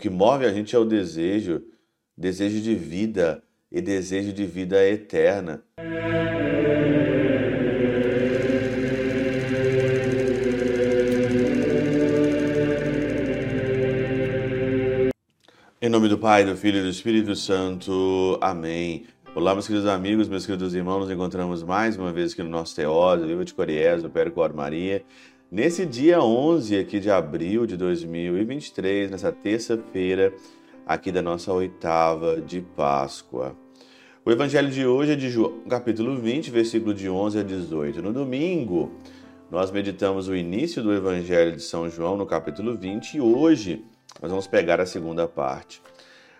que move a gente é o desejo, desejo de vida e desejo de vida eterna. Em nome do Pai, do Filho e do Espírito Santo. Amém. Olá, meus queridos amigos, meus queridos irmãos, nos encontramos mais uma vez aqui no nosso Teóso, Viva de Coriés, do Percor Maria. Nesse dia 11 aqui de abril de 2023, nessa terça-feira aqui da nossa oitava de Páscoa. O evangelho de hoje é de João, capítulo 20, versículo de 11 a 18. No domingo, nós meditamos o início do evangelho de São João no capítulo 20 e hoje nós vamos pegar a segunda parte.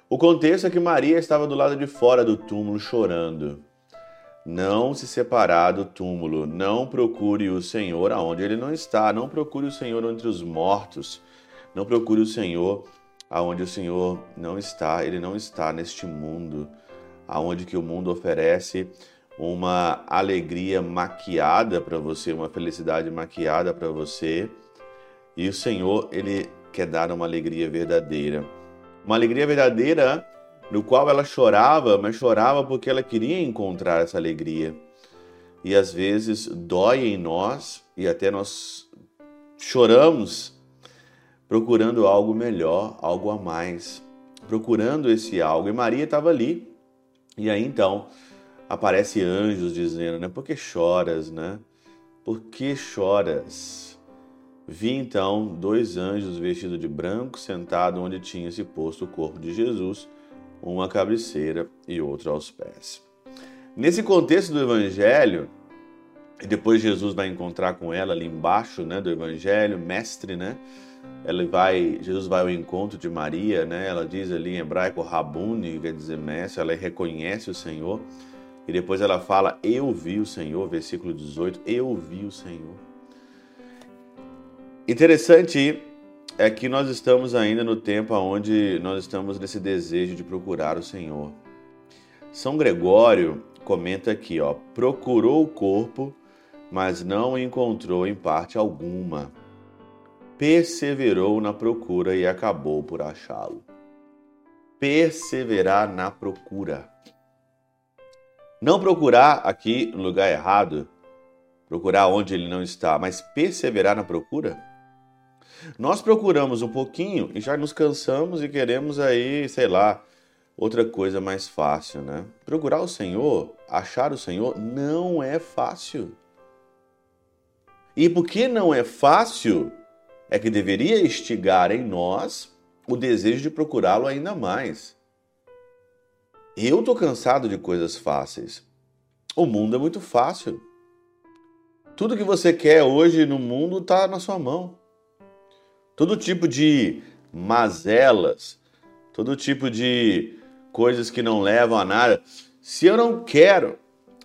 O contexto é que Maria estava do lado de fora do túmulo chorando. Não se separar do túmulo, não procure o Senhor aonde ele não está, não procure o Senhor entre os mortos, não procure o Senhor aonde o Senhor não está, ele não está neste mundo, aonde que o mundo oferece uma alegria maquiada para você, uma felicidade maquiada para você, e o Senhor, ele quer dar uma alegria verdadeira. Uma alegria verdadeira no qual ela chorava, mas chorava porque ela queria encontrar essa alegria. E às vezes dói em nós e até nós choramos procurando algo melhor, algo a mais, procurando esse algo. E Maria estava ali. E aí então aparece anjos dizendo, né? Por que choras, né? Por que choras? Vi então dois anjos vestidos de branco sentados onde tinha se posto o corpo de Jesus uma cabeceira e outra aos pés. Nesse contexto do Evangelho, e depois Jesus vai encontrar com ela ali embaixo, né, do Evangelho, mestre, né? Ela vai, Jesus vai ao encontro de Maria, né? Ela diz ali em hebraico Rabuni, quer dizer mestre, ela reconhece o Senhor. E depois ela fala: "Eu vi o Senhor", versículo 18, "Eu vi o Senhor". Interessante é que nós estamos ainda no tempo onde nós estamos nesse desejo de procurar o Senhor. São Gregório comenta aqui, ó, procurou o corpo, mas não encontrou em parte alguma. Perseverou na procura e acabou por achá-lo. Perseverar na procura. Não procurar aqui no lugar errado, procurar onde ele não está, mas perseverar na procura nós procuramos um pouquinho e já nos cansamos e queremos aí, sei lá, outra coisa mais fácil, né? Procurar o Senhor, achar o Senhor, não é fácil. E porque não é fácil, é que deveria instigar em nós o desejo de procurá-lo ainda mais. Eu tô cansado de coisas fáceis. O mundo é muito fácil. Tudo que você quer hoje no mundo está na sua mão todo tipo de mazelas, todo tipo de coisas que não levam a nada. Se eu não quero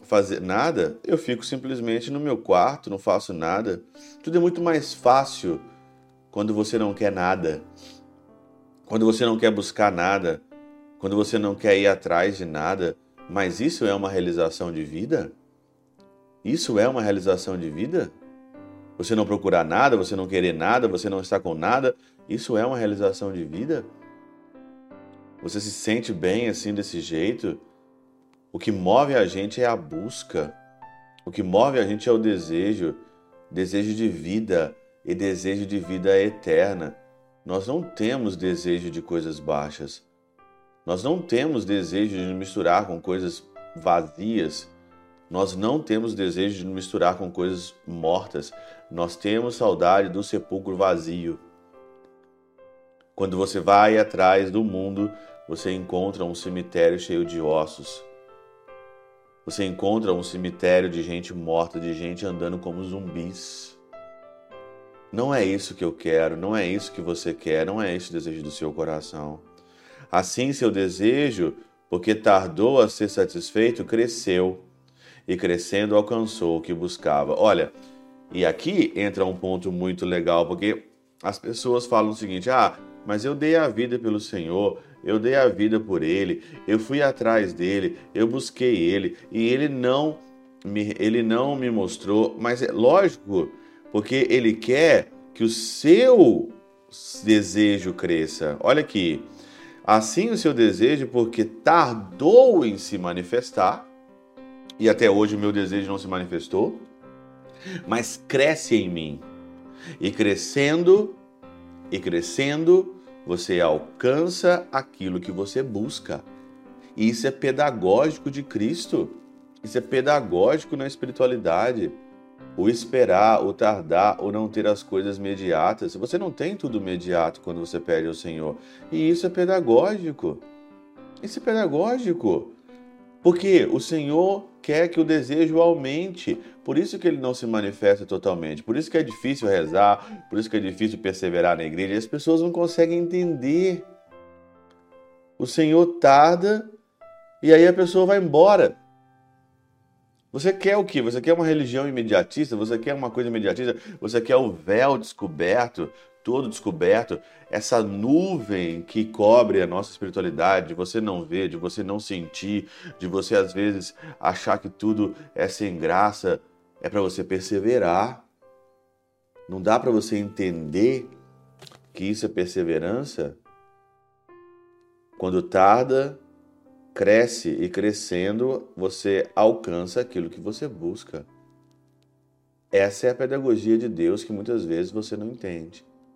fazer nada, eu fico simplesmente no meu quarto, não faço nada. Tudo é muito mais fácil quando você não quer nada, quando você não quer buscar nada, quando você não quer ir atrás de nada. Mas isso é uma realização de vida? Isso é uma realização de vida? Você não procurar nada, você não querer nada, você não estar com nada, isso é uma realização de vida? Você se sente bem assim desse jeito? O que move a gente é a busca. O que move a gente é o desejo, desejo de vida e desejo de vida eterna. Nós não temos desejo de coisas baixas. Nós não temos desejo de misturar com coisas vazias nós não temos desejo de misturar com coisas mortas. Nós temos saudade do sepulcro vazio. Quando você vai atrás do mundo, você encontra um cemitério cheio de ossos. Você encontra um cemitério de gente morta, de gente andando como zumbis. Não é isso que eu quero, não é isso que você quer, não é esse o desejo do seu coração. Assim, seu desejo, porque tardou a ser satisfeito, cresceu e crescendo alcançou o que buscava. Olha, e aqui entra um ponto muito legal, porque as pessoas falam o seguinte: ah, mas eu dei a vida pelo Senhor, eu dei a vida por Ele, eu fui atrás dele, eu busquei Ele e Ele não me, ele não me mostrou. Mas é lógico, porque Ele quer que o seu desejo cresça. Olha aqui. Assim o seu desejo, porque tardou em se manifestar, e até hoje o meu desejo não se manifestou, mas cresce em mim. E crescendo, e crescendo, você alcança aquilo que você busca. E isso é pedagógico de Cristo. Isso é pedagógico na espiritualidade. O esperar, o tardar, o não ter as coisas imediatas. Você não tem tudo imediato quando você pede ao Senhor. E isso é pedagógico. Isso é pedagógico. Porque o Senhor quer que o desejo aumente. Por isso que ele não se manifesta totalmente. Por isso que é difícil rezar, por isso que é difícil perseverar na igreja. As pessoas não conseguem entender. O Senhor tarda e aí a pessoa vai embora. Você quer o quê? Você quer uma religião imediatista? Você quer uma coisa imediatista? Você quer o véu descoberto, todo descoberto? Essa nuvem que cobre a nossa espiritualidade, de você não ver, de você não sentir, de você às vezes achar que tudo é sem graça, é para você perseverar. Não dá para você entender que isso é perseverança? Quando tarda, cresce e crescendo, você alcança aquilo que você busca. Essa é a pedagogia de Deus que muitas vezes você não entende.